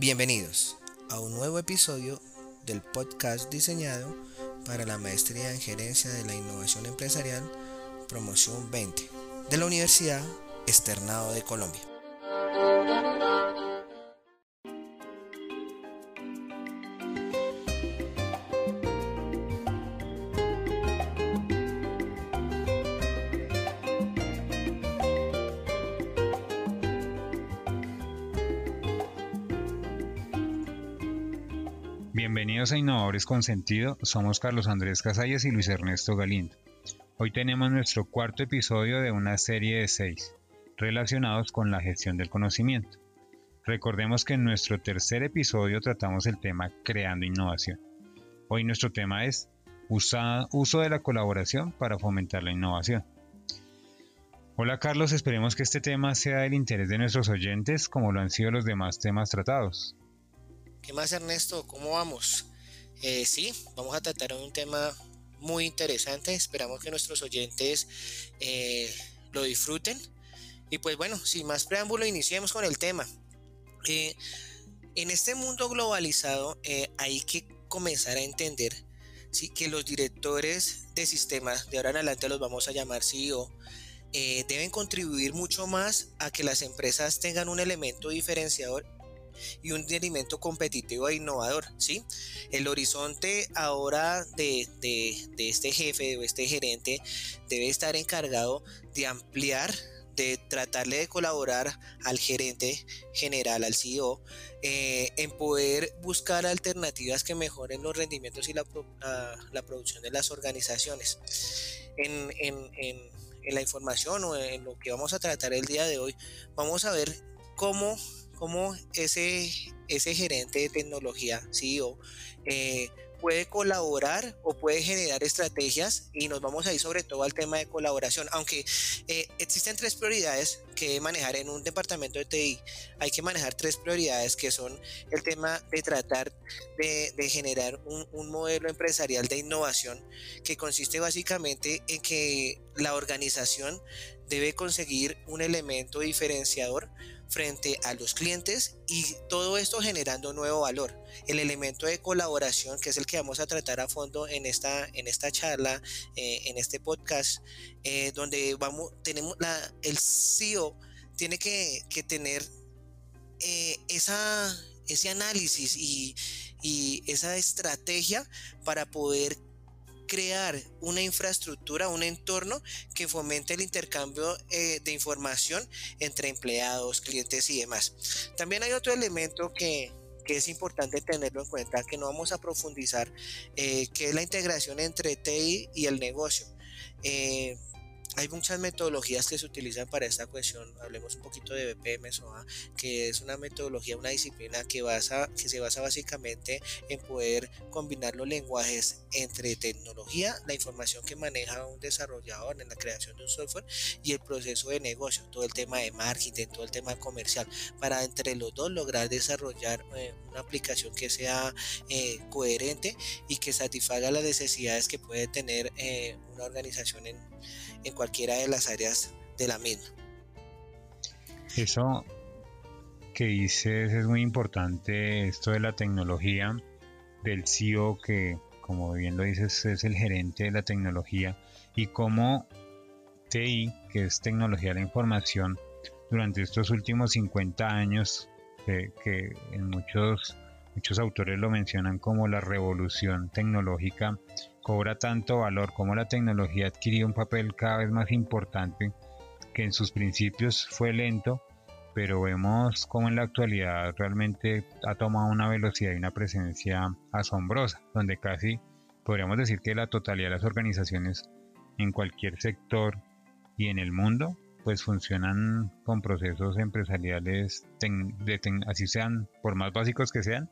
Bienvenidos a un nuevo episodio del podcast diseñado para la maestría en gerencia de la innovación empresarial promoción 20 de la Universidad Externado de Colombia. A Innovadores con Sentido, somos Carlos Andrés Casallas y Luis Ernesto Galindo. Hoy tenemos nuestro cuarto episodio de una serie de seis, relacionados con la gestión del conocimiento. Recordemos que en nuestro tercer episodio tratamos el tema creando innovación. Hoy nuestro tema es uso de la colaboración para fomentar la innovación. Hola Carlos, esperemos que este tema sea del interés de nuestros oyentes como lo han sido los demás temas tratados. ¿Qué más Ernesto? ¿Cómo vamos? Eh, sí, vamos a tratar un tema muy interesante. Esperamos que nuestros oyentes eh, lo disfruten. Y pues bueno, sin más preámbulo, iniciemos con el tema. Eh, en este mundo globalizado hay que comenzar a entender que los directores de sistemas, de ahora en adelante los vamos a llamar CEO, deben contribuir mucho más a que las empresas tengan un elemento diferenciador y un rendimiento competitivo e innovador, ¿sí? El horizonte ahora de, este jefe o este gerente debe estar encargado de ampliar de tratarle de colaborar al gerente general, al CEO, eh, en poder buscar alternativas que mejoren los rendimientos y la, producción de las organizaciones. En, en, la información o en lo que vamos a tratar el día de hoy, vamos a ver cómo cómo ese, gerente de tecnología, CEO, eh, puede colaborar o puede generar estrategias y nos vamos a ir sobre todo al tema de colaboración, aunque eh, existen tres prioridades que manejar en un departamento de TI. Hay que manejar tres prioridades que son el tema de tratar de, generar un, un modelo empresarial de innovación que consiste básicamente en que la organización debe conseguir un elemento diferenciador frente a los clientes y todo esto generando nuevo valor. El elemento de colaboración, que es el que vamos a tratar a fondo en esta, en esta charla, eh, en este podcast, eh, donde vamos, tenemos la, el CEO tiene que, tener eh, esa, ese análisis y, y esa estrategia para poder crear una infraestructura, un entorno que fomente el intercambio eh, de información entre empleados, clientes y demás. También hay otro elemento que, es importante tenerlo en cuenta, que no vamos a profundizar, eh, que es la integración entre TI y el negocio. Eh, hay muchas metodologías que se utilizan para esta cuestión. Hablemos un poquito de BPM que es una metodología, una disciplina que, basa, que se basa básicamente en poder combinar los lenguajes entre tecnología, la información que maneja un desarrollador en la creación de un software y el proceso de negocio, todo el tema de marketing, todo el tema comercial, para entre los dos lograr desarrollar eh, una aplicación que sea eh, coherente y que satisfaga las necesidades que puede tener eh, una organización en, en cualquiera de las áreas de la misma. Eso que dices es muy importante, esto de la tecnología, del CEO que, como bien lo dices, es el gerente de la tecnología, y cómo TI, que es tecnología de la información, durante estos últimos 50 años, que en muchos, muchos autores lo mencionan como la revolución tecnológica, cobra tanto valor, como la tecnología ha adquirido un papel cada vez más importante, que en sus principios fue lento, pero vemos cómo en la actualidad realmente ha tomado una velocidad y una presencia asombrosa, donde casi podríamos decir que la totalidad de las organizaciones en cualquier sector y en el mundo pues funcionan con procesos empresariales, así sean, por más básicos que sean,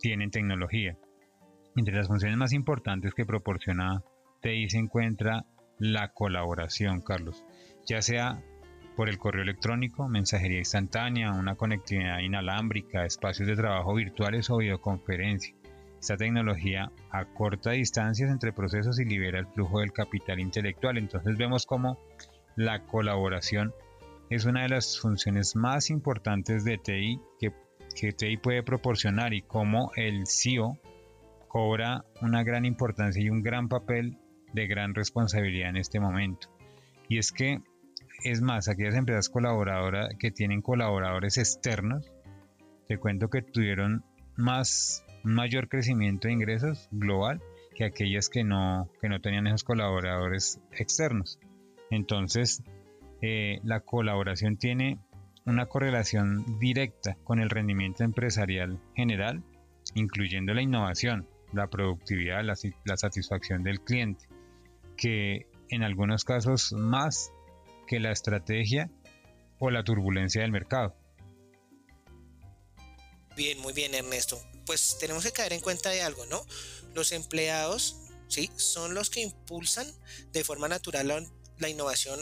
tienen tecnología. Entre las funciones más importantes que proporciona TI se encuentra la colaboración, Carlos, ya sea por el correo electrónico, mensajería instantánea, una conectividad inalámbrica, espacios de trabajo virtuales o videoconferencia. Esta tecnología acorta distancias entre procesos y libera el flujo del capital intelectual. Entonces vemos cómo la colaboración es una de las funciones más importantes de TI que que TI puede proporcionar y cómo el CEO cobra una gran importancia y un gran papel de gran responsabilidad en este momento. Y es que, es más, aquellas empresas colaboradoras que tienen colaboradores externos, te cuento que tuvieron más, mayor crecimiento de ingresos global que aquellas que no, que no tenían esos colaboradores externos. Entonces, eh, la colaboración tiene una correlación directa con el rendimiento empresarial general, incluyendo la innovación, la productividad, la, satisfacción del cliente, que en algunos casos más que la estrategia o la turbulencia del mercado. Bien, muy bien Ernesto. Pues tenemos que caer en cuenta de algo, ¿no? Los empleados, ¿sí? Son los que impulsan de forma natural la, innovación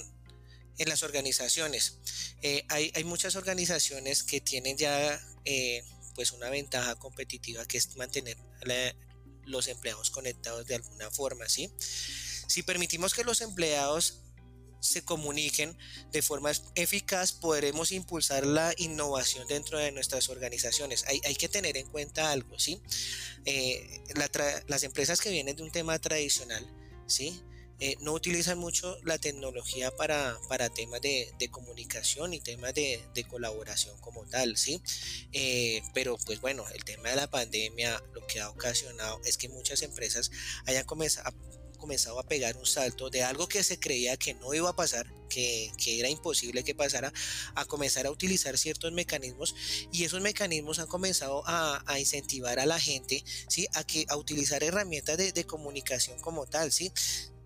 en las organizaciones. Eh, hay, muchas organizaciones que tienen ya eh, pues una ventaja competitiva que es mantener los empleados conectados de alguna forma, ¿sí? Si permitimos que los empleados se comuniquen de forma eficaz, podremos impulsar la innovación dentro de nuestras organizaciones. Hay, que tener en cuenta algo, ¿sí? Eh, las empresas que vienen de un tema tradicional, ¿sí? Eh, no utilizan mucho la tecnología para, temas de, comunicación y temas de, colaboración como tal, ¿sí? Eh, pero pues bueno, el tema de la pandemia lo que ha ocasionado es que muchas empresas hayan comenzado, comenzado a pegar un salto de algo que se creía que no iba a pasar, que, era imposible que pasara, a comenzar a utilizar ciertos mecanismos y esos mecanismos han comenzado a, incentivar a la gente, ¿sí? A, que, a utilizar herramientas de, de comunicación como tal, ¿sí?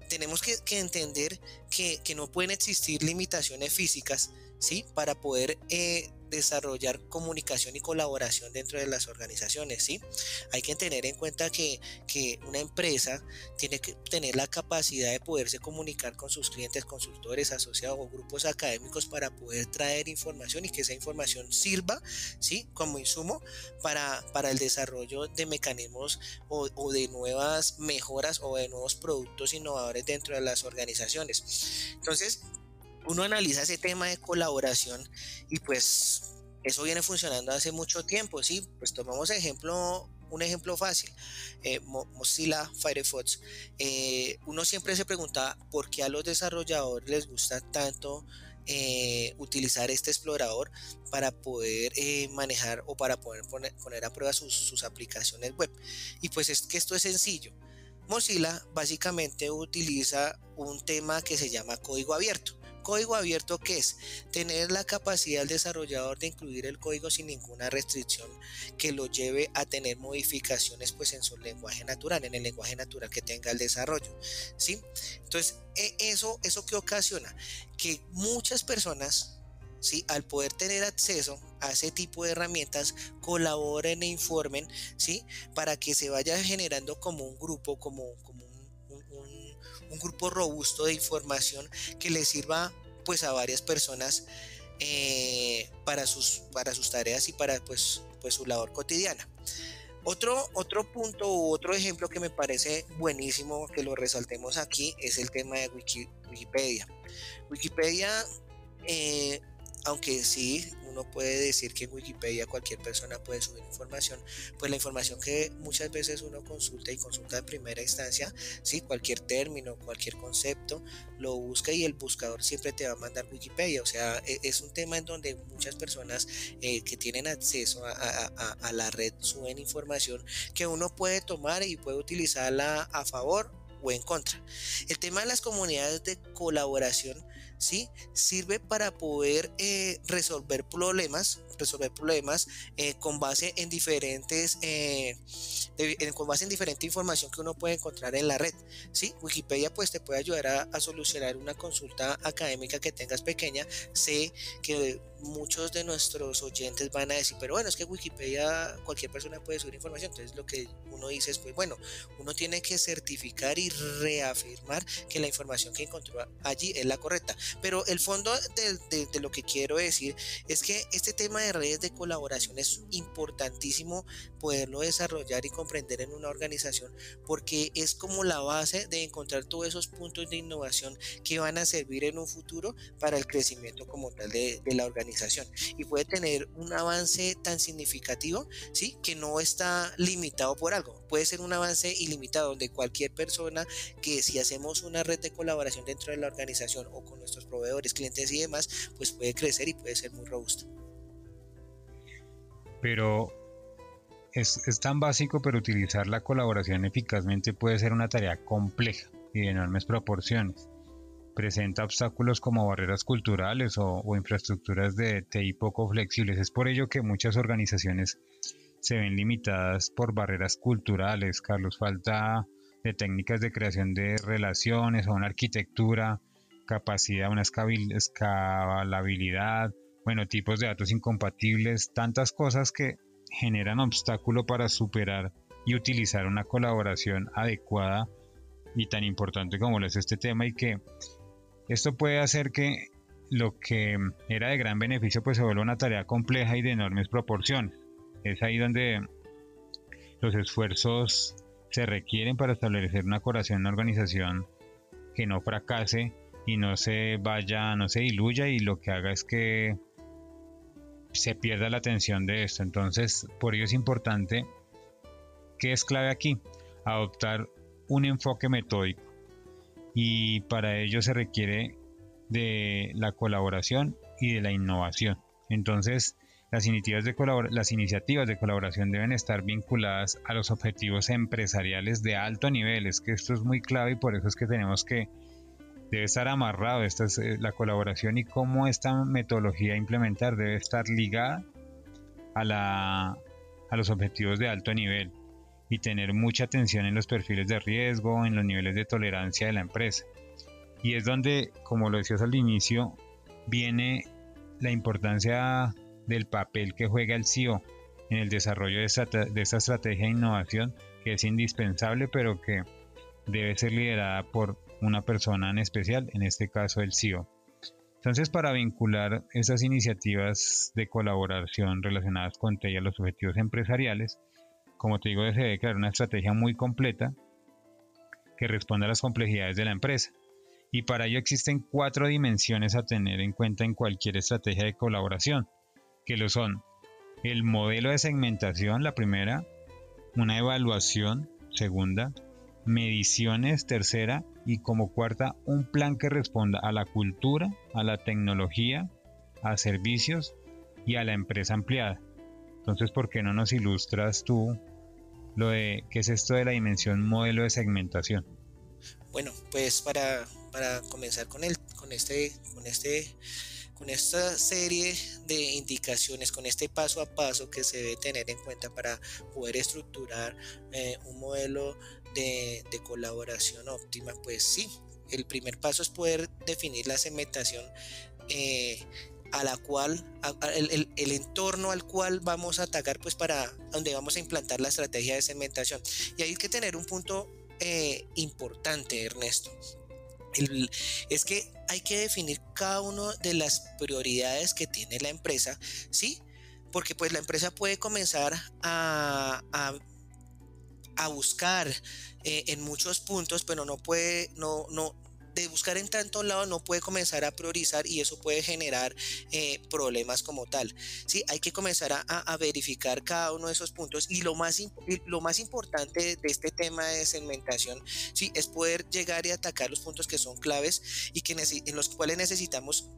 Tenemos que, entender que, no pueden existir limitaciones físicas, ¿sí? Para poder eh, desarrollar comunicación y colaboración dentro de las organizaciones, ¿sí? Hay que tener en cuenta que, una empresa tiene que tener la capacidad de poderse comunicar con sus clientes, consultores, asociados o grupos académicos para poder traer información y que esa información sirva, ¿sí? Como insumo para, para el desarrollo de mecanismos o, o de nuevas mejoras o de nuevos productos innovadores dentro de las organizaciones. Entonces, uno analiza ese tema de colaboración y pues eso viene funcionando hace mucho tiempo, ¿sí? Pues tomamos ejemplo, un ejemplo fácil, eh, Mozilla Firefox. Eh, uno siempre se pregunta por qué a los desarrolladores les gusta tanto eh, utilizar este explorador para poder manejar o para poder poner, poner a prueba sus, sus, aplicaciones web. Y pues es que esto es sencillo. Mozilla básicamente utiliza un tema que se llama código abierto código abierto ¿qué es tener la capacidad del desarrollador de incluir el código sin ninguna restricción que lo lleve a tener modificaciones pues en su lenguaje natural, en el lenguaje natural que tenga el desarrollo, ¿sí? Entonces, e, eso eso que ocasiona que muchas personas ¿Sí? al poder tener acceso a ese tipo de herramientas, colaboren e informen, ¿sí? para que se vaya generando como un grupo, como, como un grupo robusto de información que le sirva pues a varias personas eh, para, sus, para sus tareas y para pues, pues su labor cotidiana. Otro, otro punto u otro ejemplo que me parece buenísimo que lo resaltemos aquí es el tema de Wikipedia. Wikipedia, eh, aunque sí uno puede decir que en Wikipedia cualquier persona puede subir información, pues la información que muchas veces uno consulta y consulta en primera instancia, sí, cualquier término, cualquier concepto, lo busca y el buscador siempre te va a mandar Wikipedia. O sea, e, es un tema en donde muchas personas eh, que tienen acceso a, a la red suben información que uno puede tomar y puede utilizarla a favor o en contra. El tema de las comunidades de colaboración ¿sí? Sirve para poder eh, resolver problemas, resolver problemas eh, con base en diferentes, eh, con base en diferente información que uno puede encontrar en la red, ¿sí? Wikipedia pues te puede ayudar a, solucionar una consulta académica que tengas pequeña. Sé que muchos de nuestros oyentes van a decir, pero bueno, es que Wikipedia cualquier persona puede subir información. Entonces lo que uno dice es, pues bueno, uno tiene que certificar y reafirmar que la información que encontró allí es la correcta. Pero el fondo de, de lo que quiero decir es que este tema redes de colaboración es importantísimo poderlo desarrollar y comprender en una organización porque es como la base de encontrar todos esos puntos de innovación que van a servir en un futuro para el crecimiento como tal de, de la organización y puede tener un avance tan significativo, ¿sí? Que no está limitado por algo. Puede ser un avance ilimitado donde cualquier persona que si hacemos una red de colaboración dentro de la organización o con nuestros proveedores, clientes y demás, pues puede crecer y puede ser muy robusto. Pero es, tan básico, pero utilizar la colaboración eficazmente puede ser una tarea compleja y de enormes proporciones presenta obstáculos como barreras culturales o, infraestructuras de TI poco flexibles. Es por ello que muchas organizaciones se ven limitadas por barreras culturales, Carlos, falta de técnicas de creación de relaciones o una arquitectura, capacidad, una escalabilidad, bueno, tipos de datos incompatibles, tantas cosas que generan obstáculo para superar y utilizar una colaboración adecuada y tan importante como lo es este tema y que esto puede hacer que lo que era de gran beneficio pues se vuelva una tarea compleja y de enormes proporciones. Es ahí donde los esfuerzos se requieren para establecer una colaboración, una organización que no fracase y no se vaya, no se diluya y lo que haga es que se pierda la atención de esto. Entonces, por ello es importante, que es clave aquí? Adoptar un enfoque metódico y para ello se requiere de la colaboración y de la innovación. Entonces, las iniciativas, de las iniciativas de colaboración deben estar vinculadas a los objetivos empresariales de alto nivel. Es que esto es muy clave y por eso es que tenemos que, debe estar amarrado esta es, eh, la colaboración y cómo esta metodología implementar debe estar ligada a, la, a los objetivos de alto nivel y tener mucha atención en los perfiles de riesgo, en los niveles de tolerancia de la empresa. Y es donde, como lo decías al inicio, viene la importancia del papel que juega el CEO en el desarrollo de esta, de esta estrategia de innovación que es indispensable pero que debe ser liderada por una persona en especial, en este caso el CEO. Entonces, para vincular esas iniciativas de colaboración relacionadas con TEI a los objetivos empresariales, como te digo, se debe crear una estrategia muy completa que responda a las complejidades de la empresa. Y para ello existen cuatro dimensiones a tener en cuenta en cualquier estrategia de colaboración, que lo son el modelo de segmentación, la primera, una evaluación, segunda, mediciones, tercera, y como cuarta, un plan que responda a la cultura, a la tecnología, a servicios y a la empresa ampliada. Entonces, ¿por qué no nos ilustras tú lo de qué es esto de la dimensión modelo de segmentación? Bueno, pues para, comenzar con, el, con, este, con, este, con esta serie de indicaciones, con este paso a paso que se debe tener en cuenta para poder estructurar eh, un modelo de, colaboración óptima, pues sí, el primer paso es poder definir la segmentación eh, a la cual, el, entorno al cual vamos a atacar, pues para donde vamos a implantar la estrategia de segmentación. Y hay que tener un punto eh, importante, Ernesto. es que hay que definir cada una de las prioridades que tiene la empresa, ¿sí? Porque pues la empresa puede comenzar a, a, buscar eh, en muchos puntos, pero no puede, no, no, de buscar en tantos lados no puede comenzar a priorizar y eso puede generar eh, problemas como tal. ¿sí? Hay que comenzar a, verificar cada uno de esos puntos y lo más, lo más importante de este tema de segmentación ¿sí? es poder llegar y atacar los puntos que son claves y que en los cuales necesitamos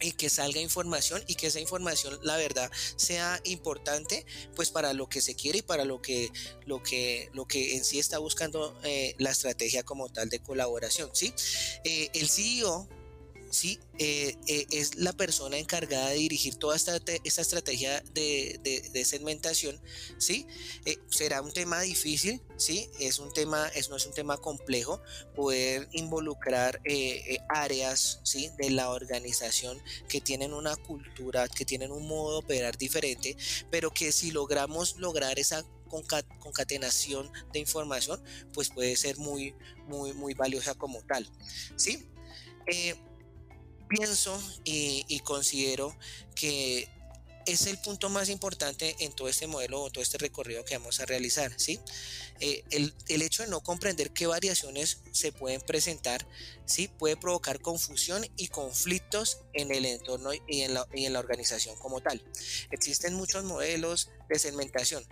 y que salga información y que esa información la verdad sea importante pues para lo que se quiere y para lo que lo que lo que en sí está buscando eh, la estrategia como tal de colaboración sí eh, el CEO ¿sí? Eh, eh, es la persona encargada de dirigir toda esta, esta estrategia de, segmentación, ¿sí? Eh, será un tema difícil, ¿sí? Es un tema, es, no es un tema complejo poder involucrar áreas, ¿sí? De la organización que tienen una cultura, que tienen un modo de operar diferente, pero que si logramos lograr esa concatenación de información, pues puede ser muy, muy, muy valiosa como tal, ¿sí? Pienso y, considero que es el punto más importante en todo este modelo o todo este recorrido que vamos a realizar. ¿sí? Eh, el, hecho de no comprender qué variaciones se pueden presentar ¿sí? puede provocar confusión y conflictos en el entorno y en, la, organización como tal. Existen muchos modelos de segmentación.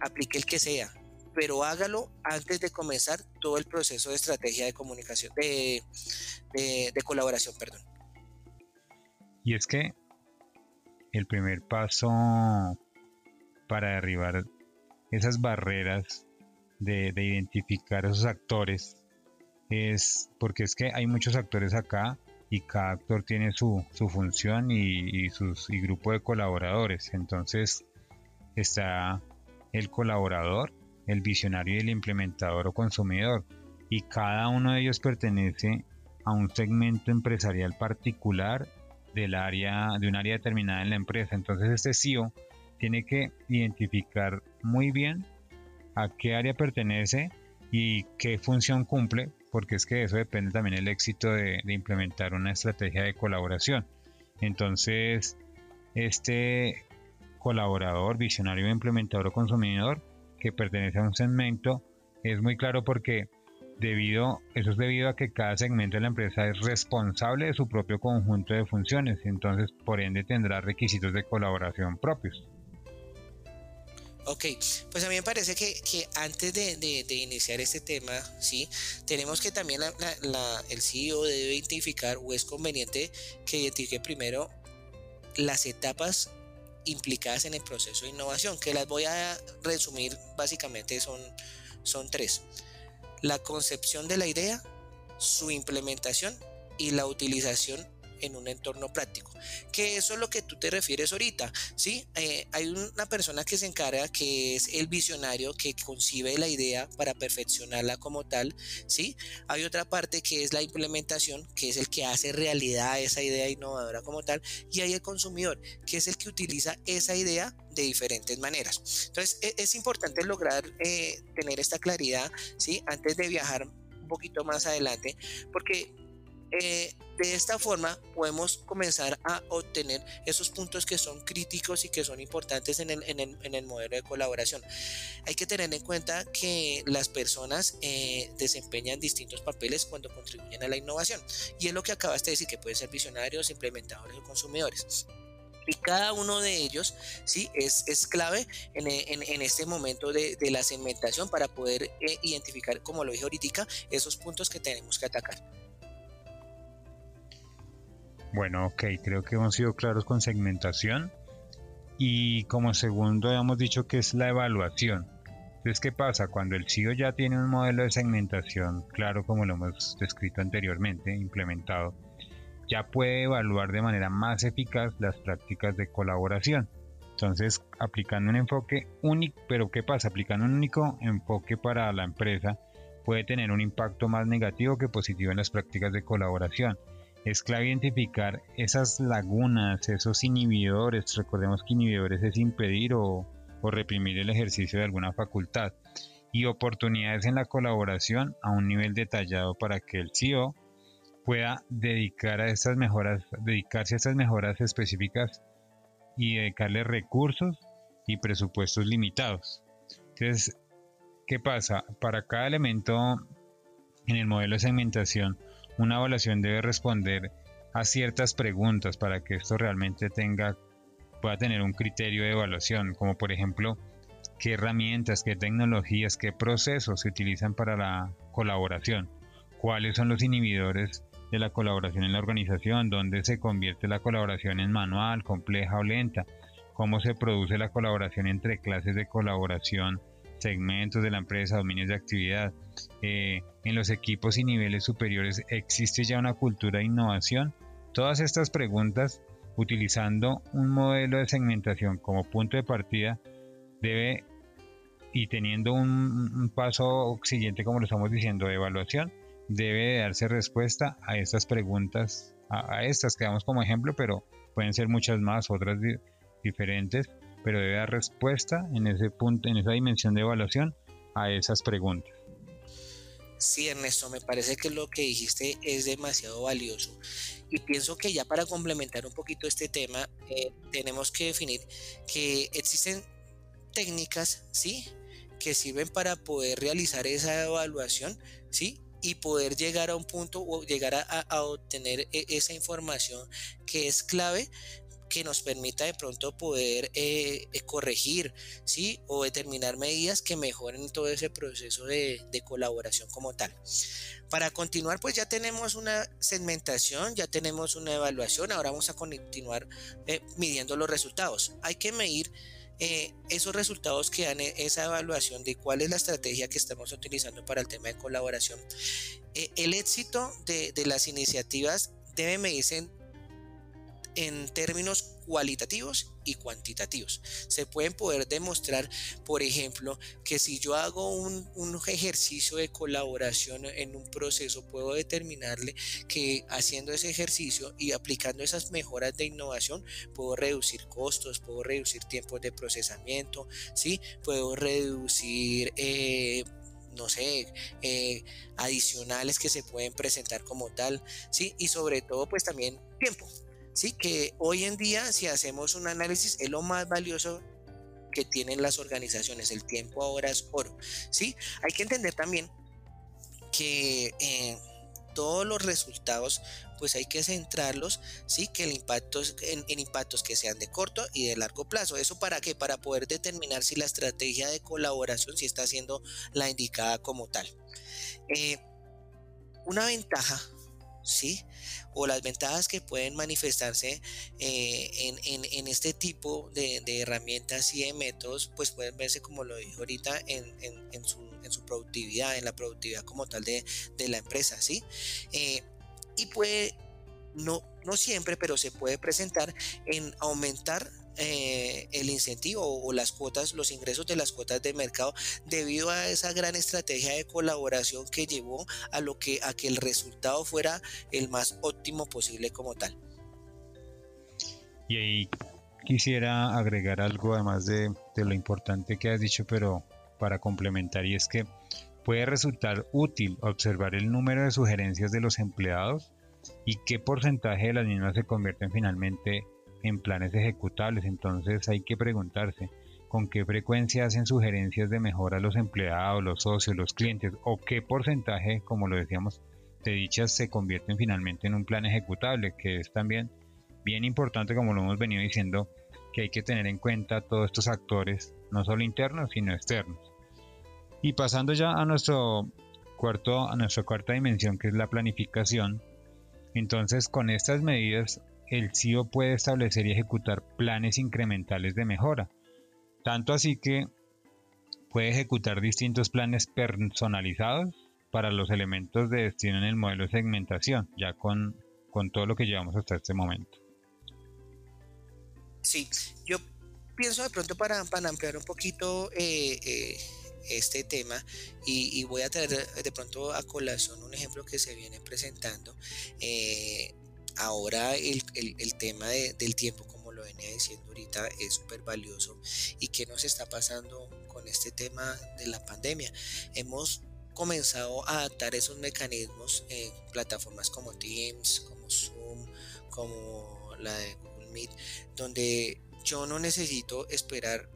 Aplique el que sea, pero hágalo antes de comenzar todo el proceso de estrategia de comunicación, de colaboración, perdón. Y es que el primer paso para derribar esas barreras de, identificar esos actores es porque es que hay muchos actores acá y cada actor tiene su, función y, sus, y grupo de colaboradores. Entonces está el colaborador, el visionario y el implementador o consumidor. Y cada uno de ellos pertenece a un segmento empresarial particular del área, de un área determinada en la empresa. Entonces este CEO tiene que identificar muy bien a qué área pertenece y qué función cumple, porque es que eso depende también el éxito de, implementar una estrategia de colaboración. Entonces, este colaborador, visionario, implementador o consumidor que pertenece a un segmento es muy claro porque debido, eso es debido a que cada segmento de la empresa es responsable de su propio conjunto de funciones, entonces por ende tendrá requisitos de colaboración propios. Ok, pues a mí me parece que, antes de, iniciar este tema, sí, tenemos que también el CEO debe identificar o es conveniente que identifique primero las etapas implicadas en el proceso de innovación, que las voy a resumir básicamente son, son tres la concepción de la idea, su implementación y la utilización en un entorno práctico. Que eso es lo que tú te refieres ahorita, ¿sí? Eh, hay una persona que se encarga, que es el visionario, que concibe la idea para perfeccionarla como tal, ¿sí? Hay otra parte que es la implementación, que es el que hace realidad esa idea innovadora como tal, y hay el consumidor, que es el que utiliza esa idea de diferentes maneras. Entonces e, es, importante lograr eh, tener esta claridad, ¿sí? Antes de viajar un poquito más adelante, porque eh, de esta forma podemos comenzar a obtener esos puntos que son críticos y que son importantes en el, modelo de colaboración. Hay que tener en cuenta que las personas eh, desempeñan distintos papeles cuando contribuyen a la innovación y es lo que acabaste de decir, que pueden ser visionarios, implementadores o consumidores y cada uno de ellos sí es, clave en, este momento de, de, la segmentación para poder eh, identificar, como lo dije ahorita, esos puntos que tenemos que atacar. Bueno, ok, creo que hemos sido claros con segmentación. Y como segundo hemos dicho que es la evaluación. Entonces, ¿qué pasa? Cuando el CEO ya tiene un modelo de segmentación, claro, como lo hemos descrito anteriormente, implementado, ya puede evaluar de manera más eficaz las prácticas de colaboración. Entonces, aplicando un enfoque único, pero ¿qué pasa? Aplicando un único enfoque para la empresa puede tener un impacto más negativo que positivo en las prácticas de colaboración es clave identificar esas lagunas, esos inhibidores. Recordemos que inhibidores es impedir o, reprimir el ejercicio de alguna facultad y oportunidades en la colaboración a un nivel detallado para que el CEO pueda dedicar a estas mejoras, dedicarse a estas mejoras específicas y dedicarle recursos y presupuestos limitados. Entonces, ¿qué pasa? Para cada elemento en el modelo de segmentación una evaluación debe responder a ciertas preguntas para que esto realmente tenga pueda tener un criterio de evaluación, como por ejemplo, qué herramientas, qué tecnologías, qué procesos se utilizan para la colaboración, cuáles son los inhibidores de la colaboración en la organización, dónde se convierte la colaboración en manual, compleja o lenta, cómo se produce la colaboración entre clases de colaboración segmentos de la empresa, dominios de actividad. Eh, en los equipos y niveles superiores existe ya una cultura de innovación. Todas estas preguntas, utilizando un modelo de segmentación como punto de partida, debe y teniendo un, paso siguiente, como lo estamos diciendo, de evaluación, debe darse respuesta a estas preguntas, a, estas que damos como ejemplo, pero pueden ser muchas más, otras diferentes pero debe dar respuesta en ese punto, en esa dimensión de evaluación a esas preguntas. Sí, Ernesto, me parece que lo que dijiste es demasiado valioso. Y pienso que ya para complementar un poquito este tema, eh, tenemos que definir que existen técnicas, ¿sí? Que sirven para poder realizar esa evaluación, ¿sí? Y poder llegar a un punto o llegar a, obtener e, esa información que es clave que nos permita de pronto poder eh, eh, corregir, ¿sí? O determinar medidas que mejoren todo ese proceso de, colaboración como tal. Para continuar, pues ya tenemos una segmentación, ya tenemos una evaluación, ahora vamos a continuar eh, midiendo los resultados. Hay que medir esos resultados que dan esa evaluación de cuál es la estrategia que estamos utilizando para el tema de colaboración. el éxito de, de las iniciativas debe medirse en términos cualitativos y cuantitativos. Se pueden poder demostrar, por ejemplo, que si yo hago un, ejercicio de colaboración en un proceso, puedo determinarle que haciendo ese ejercicio y aplicando esas mejoras de innovación, puedo reducir costos, puedo reducir tiempos de procesamiento, ¿sí? puedo reducir... Eh, no sé, eh, adicionales que se pueden presentar como tal, ¿sí? Y sobre todo, pues también tiempo, ¿sí? Que hoy en día, si hacemos un análisis, es lo más valioso que tienen las organizaciones. El tiempo ahora es oro, ¿sí? Hay que entender también que eh, todos los resultados pues hay que centrarlos, sí, que el impacto en, en, impactos que sean de corto y de largo plazo. ¿Eso para qué? Para poder determinar si la estrategia de colaboración si está siendo la indicada como tal. Eh, una ventaja ¿sí? O las ventajas que pueden manifestarse eh, en, este tipo de, herramientas y de métodos, pues pueden verse, como lo dijo ahorita, en, su, productividad, en la productividad como tal de, la empresa, ¿sí? Eh, y puede, no, no siempre, pero se puede presentar en aumentar eh, el incentivo o las cuotas, los ingresos de las cuotas de mercado debido a esa gran estrategia de colaboración que llevó a lo que a que el resultado fuera el más óptimo posible como tal. Y ahí quisiera agregar algo además de, de lo importante que has dicho, pero para complementar y es que puede resultar útil observar el número de sugerencias de los empleados y qué porcentaje de las mismas se convierten finalmente en planes ejecutables. Entonces hay que preguntarse con qué frecuencia hacen sugerencias de mejora los empleados, los socios, los clientes o qué porcentaje, como lo decíamos, de dichas se convierten finalmente en un plan ejecutable, que es también bien importante, como lo hemos venido diciendo, que hay que tener en cuenta todos estos actores, no solo internos, sino externos. Y pasando ya a nuestro cuarto, a nuestra cuarta dimensión, que es la planificación, entonces con estas medidas el CEO puede establecer y ejecutar planes incrementales de mejora. Tanto así que puede ejecutar distintos planes personalizados para los elementos de destino en el modelo de segmentación, ya con, con todo lo que llevamos hasta este momento. Sí, yo pienso de pronto para, para ampliar un poquito eh, eh, este tema y, voy a traer de pronto a colación un ejemplo que se viene presentando. Eh, ahora el, tema del tiempo, como lo venía diciendo ahorita, es súper valioso. ¿Y qué nos está pasando con este tema de la pandemia? Hemos comenzado a adaptar esos mecanismos en plataformas como Teams, como Zoom, como la de Google Meet, donde yo no necesito esperar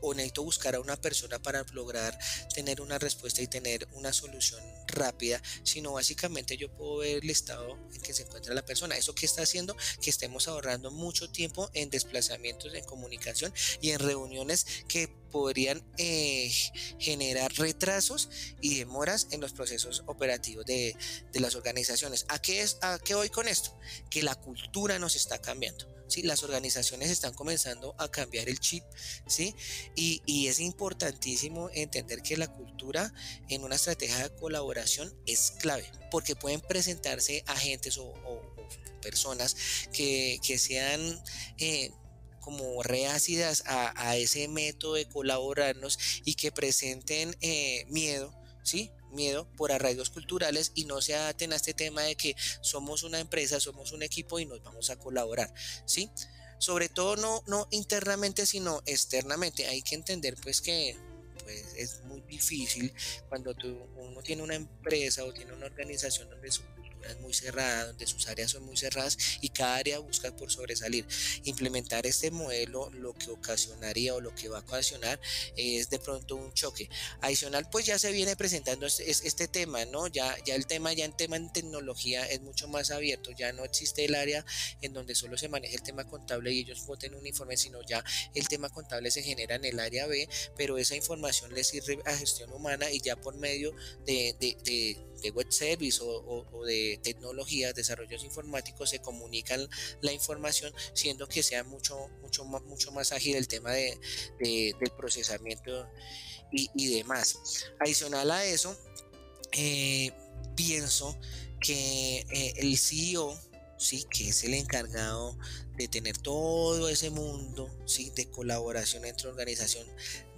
o necesito buscar a una persona para lograr tener una respuesta y tener una solución rápida, sino básicamente yo puedo ver el estado en que se encuentra la persona. ¿Eso que está haciendo? Que estemos ahorrando mucho tiempo en desplazamientos, en comunicación y en reuniones que podrían eh, generar retrasos y demoras en los procesos operativos de, de las organizaciones. ¿A qué, es, ¿A qué voy con esto? Que la cultura nos está cambiando ¿sí? Las organizaciones están comenzando a cambiar el chip, ¿sí? Y, es importantísimo entender que la cultura en una estrategia de colaboración es clave, porque pueden presentarse agentes o, personas que, sean... Eh, como reácidas a, ese método de colaborarnos y que presenten eh, miedo, ¿sí? Miedo por arraigos culturales y no se adapten a este tema de que somos una empresa, somos un equipo y nos vamos a colaborar, ¿sí? Sobre todo no, no internamente, sino externamente. Hay que entender pues que es, es muy difícil cuando tú, uno tiene una empresa o tiene una organización donde su es muy cerrada, donde sus áreas son muy cerradas y cada área busca por sobresalir. Implementar este modelo lo que ocasionaría o lo que va a ocasionar es de pronto un choque. Adicional, pues ya se viene presentando este, este tema, ¿no? Ya, ya el tema, ya en tema en tecnología es mucho más abierto, ya no existe el área en donde solo se maneja el tema contable y ellos voten un informe, sino ya el tema contable se genera en el área B, pero esa información les sirve a gestión humana y ya por medio de, web service o, de tecnologías, desarrollos informáticos, se comunican la información, siendo que sea mucho, mucho, mucho más ágil el tema de, del procesamiento y, demás. Adicional a eso, eh, pienso que eh, el CEO, sí, que es el encargado de tener todo ese mundo ¿sí? de colaboración entre organización,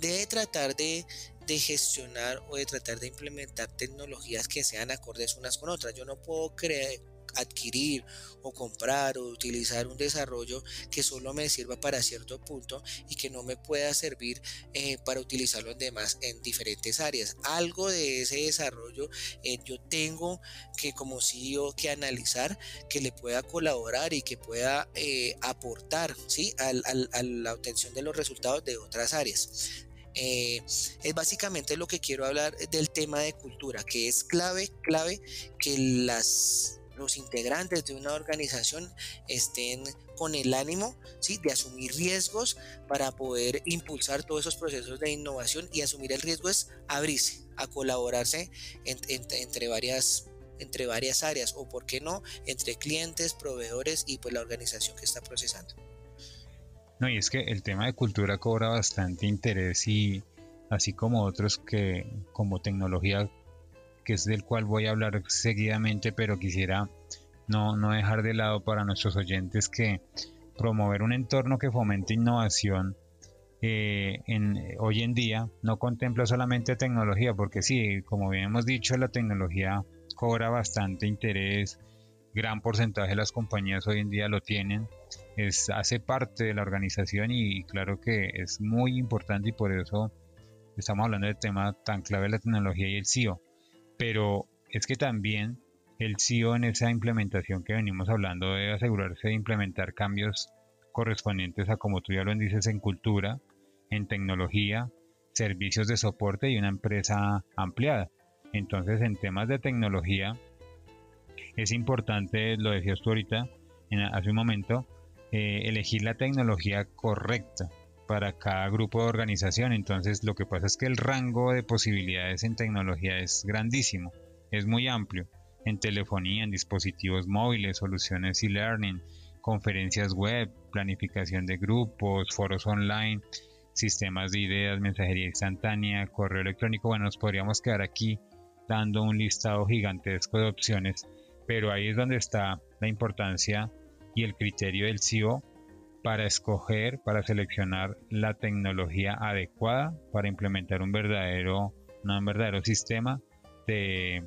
debe tratar de de gestionar o de tratar de implementar tecnologías que sean acordes unas con otras. Yo no puedo creer, adquirir o comprar o utilizar un desarrollo que solo me sirva para cierto punto y que no me pueda servir eh, para utilizarlo en demás en diferentes áreas. Algo de ese desarrollo eh, yo tengo que como CEO que analizar que le pueda colaborar y que pueda eh, aportar ¿sí? a la obtención de los resultados de otras áreas. Eh, es básicamente lo que quiero hablar del tema de cultura, que es clave, clave que los integrantes de una organización estén con el ánimo ¿sí? de asumir riesgos para poder impulsar todos esos procesos de innovación y asumir el riesgo es abrirse, a colaborarse entre varias entre varias áreas o por qué no entre clientes, proveedores y pues la organización que está procesando. No, y es que el tema de cultura cobra bastante interés y así como otros que como tecnología que es del cual voy a hablar seguidamente, pero quisiera no, no dejar de lado para nuestros oyentes que promover un entorno que fomente innovación eh, hoy en día no contempla solamente tecnología, porque sí, como bien hemos dicho, la tecnología cobra bastante interés, gran porcentaje de las compañías hoy en día lo tienen, es, hace parte de la organización y, claro que es muy importante y por eso estamos hablando del tema tan clave de la tecnología y el CEO. Pero es que también el CEO en esa implementación que venimos hablando debe asegurarse de implementar cambios correspondientes a, como tú ya lo dices, en cultura, en tecnología, servicios de soporte y una empresa ampliada. Entonces, en temas de tecnología, es importante, lo decías tú ahorita, hace un momento, eh, elegir la tecnología correcta para cada grupo de organización. Entonces lo que pasa es que el rango de posibilidades en tecnología es grandísimo, es muy amplio. En telefonía, en dispositivos móviles, soluciones e-learning, conferencias web, planificación de grupos, foros online, sistemas de ideas, mensajería instantánea, correo electrónico. Bueno, nos podríamos quedar aquí dando un listado gigantesco de opciones, pero ahí es donde está la importancia y el criterio del CEO para escoger, para seleccionar la tecnología adecuada para implementar un verdadero, un verdadero sistema de,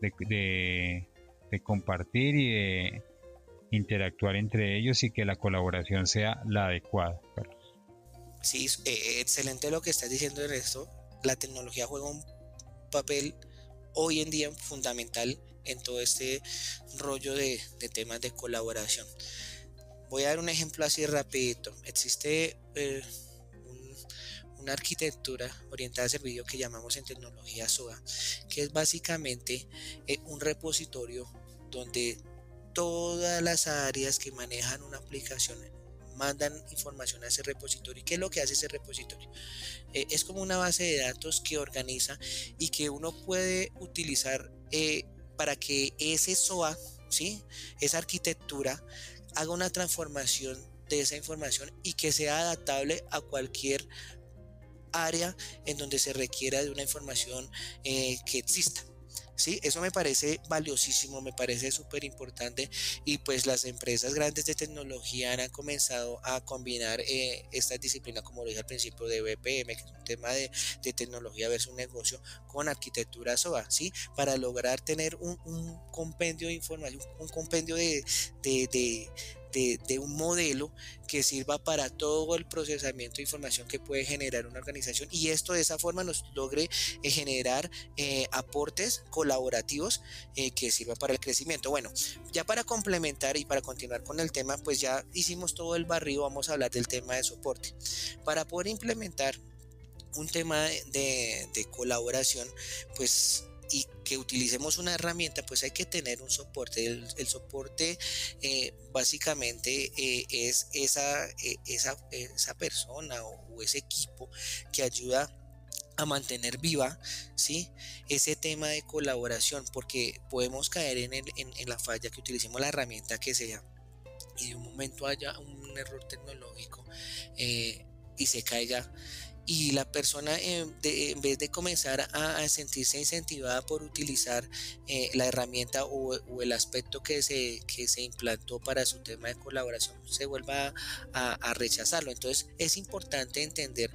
de, compartir y de interactuar entre ellos y que la colaboración sea la adecuada. Sí, eh, excelente lo que estás diciendo en esto. La tecnología juega un papel hoy en día fundamental en todo este rollo de, temas de colaboración. Voy a dar un ejemplo así rapidito. Existe eh, una arquitectura orientada a servicio que llamamos en tecnología SOA, que es básicamente eh, un repositorio donde todas las áreas que manejan una aplicación mandan información a ese repositorio. ¿Y qué es lo que hace ese repositorio? Eh, es como una base de datos que organiza y que uno puede utilizar para que ese SOA, ¿sí? esa arquitectura, haga una transformación de esa información y que sea adaptable a cualquier área en donde se requiera de una información eh, que exista. ¿Sí? Eso me parece valiosísimo, me parece súper importante y pues las empresas grandes de tecnología han comenzado a combinar eh, esta disciplina, como lo dije al principio, de BPM, que es un tema de, tecnología versus negocio, con arquitectura SOA, ¿sí? Para lograr tener un, compendio de información, un compendio de, de, un modelo que sirva para todo el procesamiento de información que puede generar una organización y esto de esa forma nos logre eh, generar eh, aportes colaborativos eh, que sirvan para el crecimiento. Bueno, ya para complementar y para continuar con el tema, pues ya hicimos todo el barrio, vamos a hablar del tema de soporte. Para poder implementar un tema de, de colaboración, pues y que utilicemos una herramienta, pues hay que tener un soporte. El, soporte eh, básicamente eh, es esa, eh, esa, esa, persona o, ese equipo que ayuda a mantener viva ¿sí? ese tema de colaboración, porque podemos caer en, el, en, la falla que utilicemos la herramienta que sea y de un momento haya un error tecnológico y se caiga y la persona en, vez de comenzar a, sentirse incentivada por utilizar eh, la herramienta o, el aspecto que se, que se implantó para su tema de colaboración se vuelva a, rechazarlo. Entonces es importante entender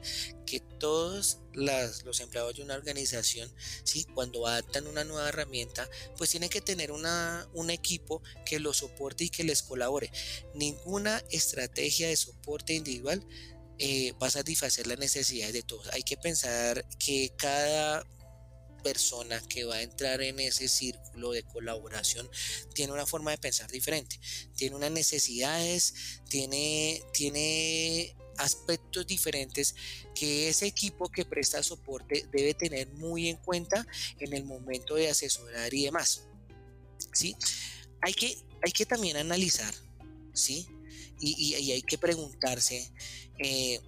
que todos los empleados de una organización, ¿sí? cuando adaptan una nueva herramienta, pues tienen que tener una, un equipo que los soporte y que les colabore. Ninguna estrategia de soporte individual eh, va a satisfacer las necesidades de todos. Hay que pensar que cada persona que va a entrar en ese círculo de colaboración tiene una forma de pensar diferente, tiene unas necesidades, tiene, tiene aspectos diferentes que ese equipo que presta soporte debe tener muy en cuenta en el momento de asesorar y demás. ¿sí? Hay, que, hay que también analizar, ¿sí? Y, y hay que preguntarse eh,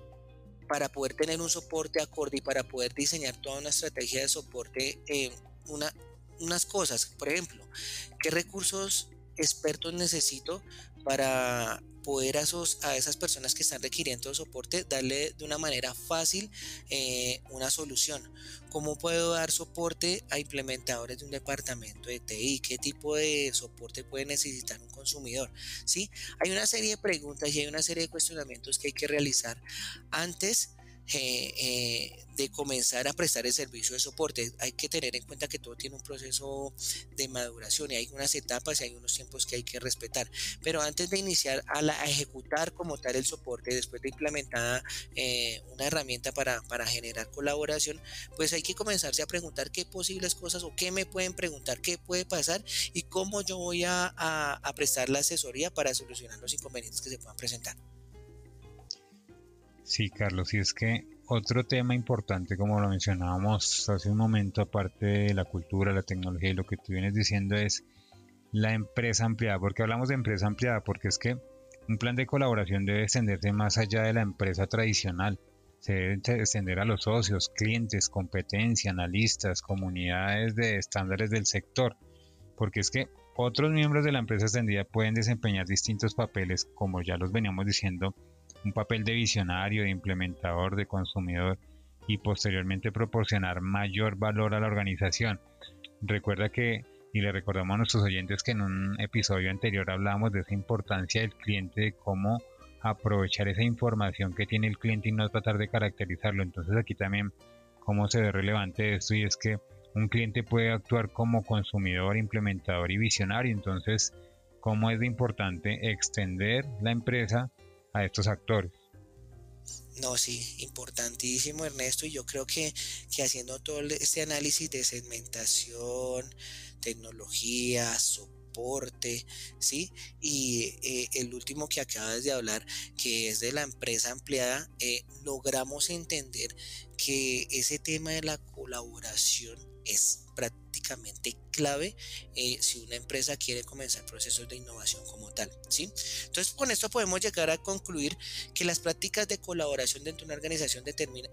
para poder tener un soporte acorde y para poder diseñar toda una estrategia de soporte, eh, una, unas cosas, por ejemplo, qué recursos expertos necesito para poder a, esos, a esas personas que están requiriendo soporte darle de una manera fácil eh, una solución. ¿Cómo puedo dar soporte a implementadores de un departamento de TI? ¿Qué tipo de soporte puede necesitar un consumidor? ¿Sí? Hay una serie de preguntas y hay una serie de cuestionamientos que hay que realizar antes eh, eh, de comenzar a prestar el servicio de soporte. Hay que tener en cuenta que todo tiene un proceso de maduración y hay unas etapas y hay unos tiempos que hay que respetar. Pero antes de iniciar a, la, ejecutar como tal el soporte, después de implementada eh, una herramienta para, generar colaboración, pues hay que comenzarse a preguntar qué posibles cosas o qué me pueden preguntar, qué puede pasar y cómo yo voy a, a prestar la asesoría para solucionar los inconvenientes que se puedan presentar. Sí, Carlos, y es que otro tema importante, como lo mencionábamos hace un momento, aparte de la cultura, la tecnología y lo que tú vienes diciendo es la empresa ampliada. ¿Por qué hablamos de empresa ampliada? Porque es que un plan de colaboración debe extenderse más allá de la empresa tradicional. Se debe extender a los socios, clientes, competencia, analistas, comunidades de estándares del sector. Porque es que otros miembros de la empresa extendida pueden desempeñar distintos papeles, como ya los veníamos diciendo, un papel de visionario, de implementador, de consumidor y posteriormente proporcionar mayor valor a la organización. Recuerda que, y le recordamos a nuestros oyentes que en un episodio anterior hablábamos de esa importancia del cliente, de cómo aprovechar esa información que tiene el cliente y no tratar de caracterizarlo. Entonces aquí también cómo se ve relevante esto y es que un cliente puede actuar como consumidor, implementador y visionario. Entonces, cómo es de importante extender la empresa a estos actores. No, sí, importantísimo Ernesto y yo creo que, que haciendo todo este análisis de segmentación, tecnología, soporte, ¿sí? Y eh, el último que acabas de hablar, que es de la empresa ampliada, eh, logramos entender que ese tema de la colaboración es prácticamente clave eh, si una empresa quiere comenzar procesos de innovación como tal. ¿sí? Entonces, con esto podemos llegar a concluir que las prácticas de colaboración dentro de una organización determina,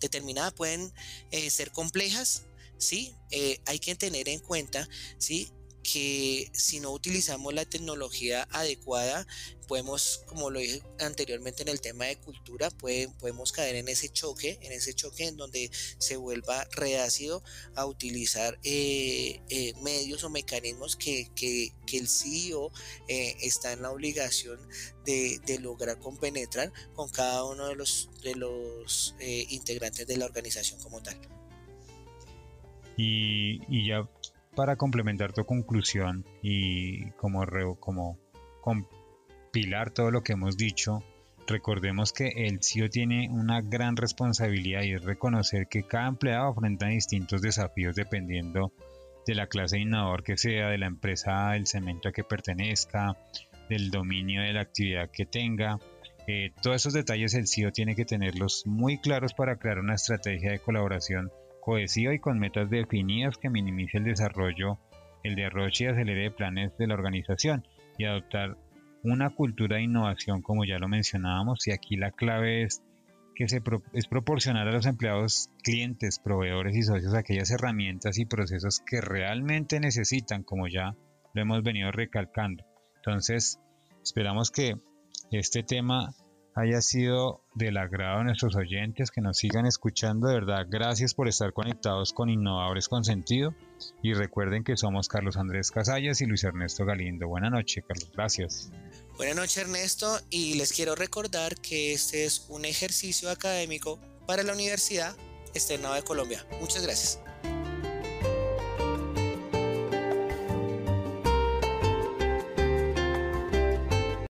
determinada pueden eh, ser complejas. ¿sí? Eh, hay que tener en cuenta ¿sí? Que si no utilizamos la tecnología adecuada, podemos, como lo dije anteriormente en el tema de cultura, podemos caer en ese choque, en ese choque en donde se vuelva reácido a utilizar eh, eh, medios o mecanismos que, el CEO eh, está en la obligación de, lograr compenetrar con cada uno de los, de los integrantes de la organización como tal. Y, y ya para complementar tu conclusión y como, como pilar todo lo que hemos dicho, recordemos que el CEO tiene una gran responsabilidad y es reconocer que cada empleado afronta distintos desafíos dependiendo de la clase de innovador que sea, de la empresa, del cemento a que pertenezca, del dominio de la actividad que tenga. Eh, todos esos detalles el CEO tiene que tenerlos muy claros para crear una estrategia de colaboración cohesiva y con metas definidas que minimice el desarrollo, el derroche y acelere planes de la organización y adoptar una cultura de innovación como ya lo mencionábamos y aquí la clave es que se es proporcionar a los empleados, clientes, proveedores y socios aquellas herramientas y procesos que realmente necesitan, como ya lo hemos venido recalcando. Entonces, esperamos que este tema haya sido del agrado de nuestros oyentes, que nos sigan escuchando. De verdad, gracias por estar conectados con Innovadores con Sentido. Y recuerden que somos Carlos Andrés Casallas y Luis Ernesto Galindo. Buenas noches, Carlos. Gracias. Buenas noches Ernesto y les quiero recordar que este es un ejercicio académico para la Universidad Externada de Colombia. Muchas gracias.